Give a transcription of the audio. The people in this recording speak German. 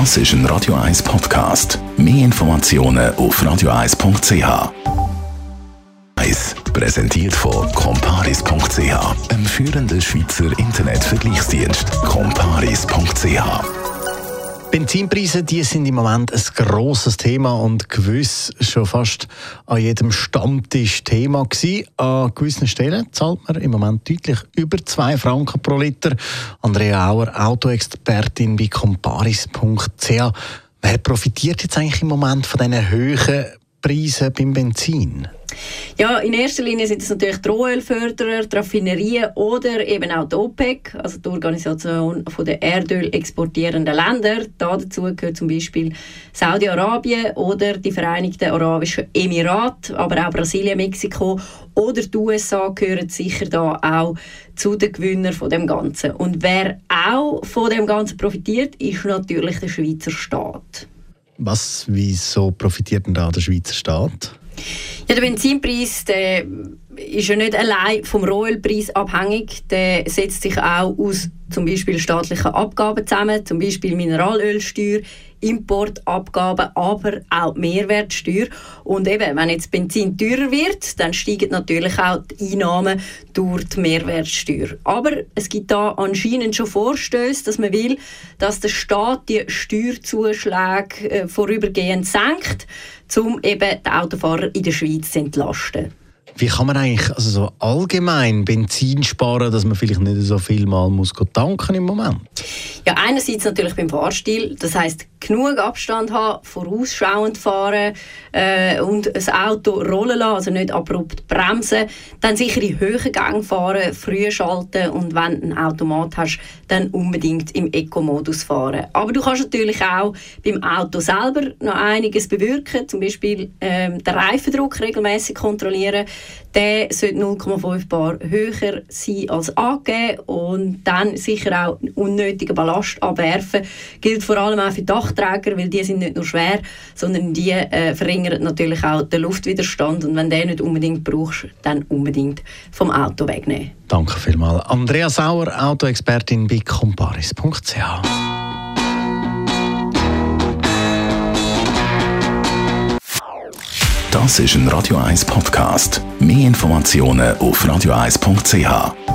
Das ist ein Radio 1 Podcast. Mehr Informationen auf radio1.ch. 1 präsentiert von comparis.ch, einem führenden Schweizer Internetvergleichsdienst. comparis.ch Benzinpreise, die sind im Moment ein grosses Thema und gewiss schon fast an jedem Stammtisch Thema gewesen. An gewissen Stellen zahlt man im Moment deutlich über 2 Franken pro Liter. Andrea Auer, Autoexpertin bei comparis.ch. Wer profitiert jetzt eigentlich im Moment von diesen hohen Preisen beim Benzin? Ja, in erster Linie sind es natürlich die Rohölförderer, die Raffinerien oder eben auch die OPEC, also die Organisation der Erdöl exportierenden Länder. Da dazu gehört zum Beispiel Saudi-Arabien oder die Vereinigten Arabischen Emirate, aber auch Brasilien, Mexiko oder die USA gehören sicher da auch zu den Gewinnern von dem Ganzen. Und wer auch von dem Ganzen profitiert, ist natürlich der Schweizer Staat. Was, wieso profitiert denn da der Schweizer Staat? Ja, der Benzinpreis der ist ja nicht allein vom Rohölpreis abhängig. Der setzt sich auch aus zum Beispiel staatlichen Abgaben zusammen, zum Beispiel Mineralölsteuer, Importabgaben, aber auch Mehrwertsteuer. Und eben, wenn jetzt Benzin teurer wird, dann steigen natürlich auch die Einnahmen durch die Mehrwertsteuer. Aber es gibt da anscheinend schon Vorstöße, dass man will, dass der Staat die Steuerzuschläge äh, vorübergehend senkt, um eben die Autofahrer in der Schweiz zu entlasten. Wie kann man eigentlich also so allgemein Benzin sparen, dass man vielleicht nicht so viel mal muss tanken im Moment? Ja, einerseits natürlich beim Fahrstil, das heißt genug Abstand haben, vorausschauend fahren äh, und das Auto rollen lassen, also nicht abrupt bremsen. Dann sicher in höheren Gang fahren, früh schalten und wenn du ein Automat hast, dann unbedingt im Eco-Modus fahren. Aber du kannst natürlich auch beim Auto selber noch einiges bewirken, zum Beispiel ähm, den Reifendruck regelmäßig kontrollieren. Der sollte 0,5 Bar höher sein als angegeben und dann sicher auch unnötigen Ballast abwerfen. Gilt vor allem auch für Dachträger, weil die sind nicht nur schwer, sondern die äh, verringern natürlich auch den Luftwiderstand und wenn du den nicht unbedingt brauchst, dann unbedingt vom Auto wegnehmen. Danke vielmals. Andrea Sauer, Autoexpertin bei comparis.ch. Das ist ein Radio 1 Podcast. Mehr Informationen auf radio1.ch.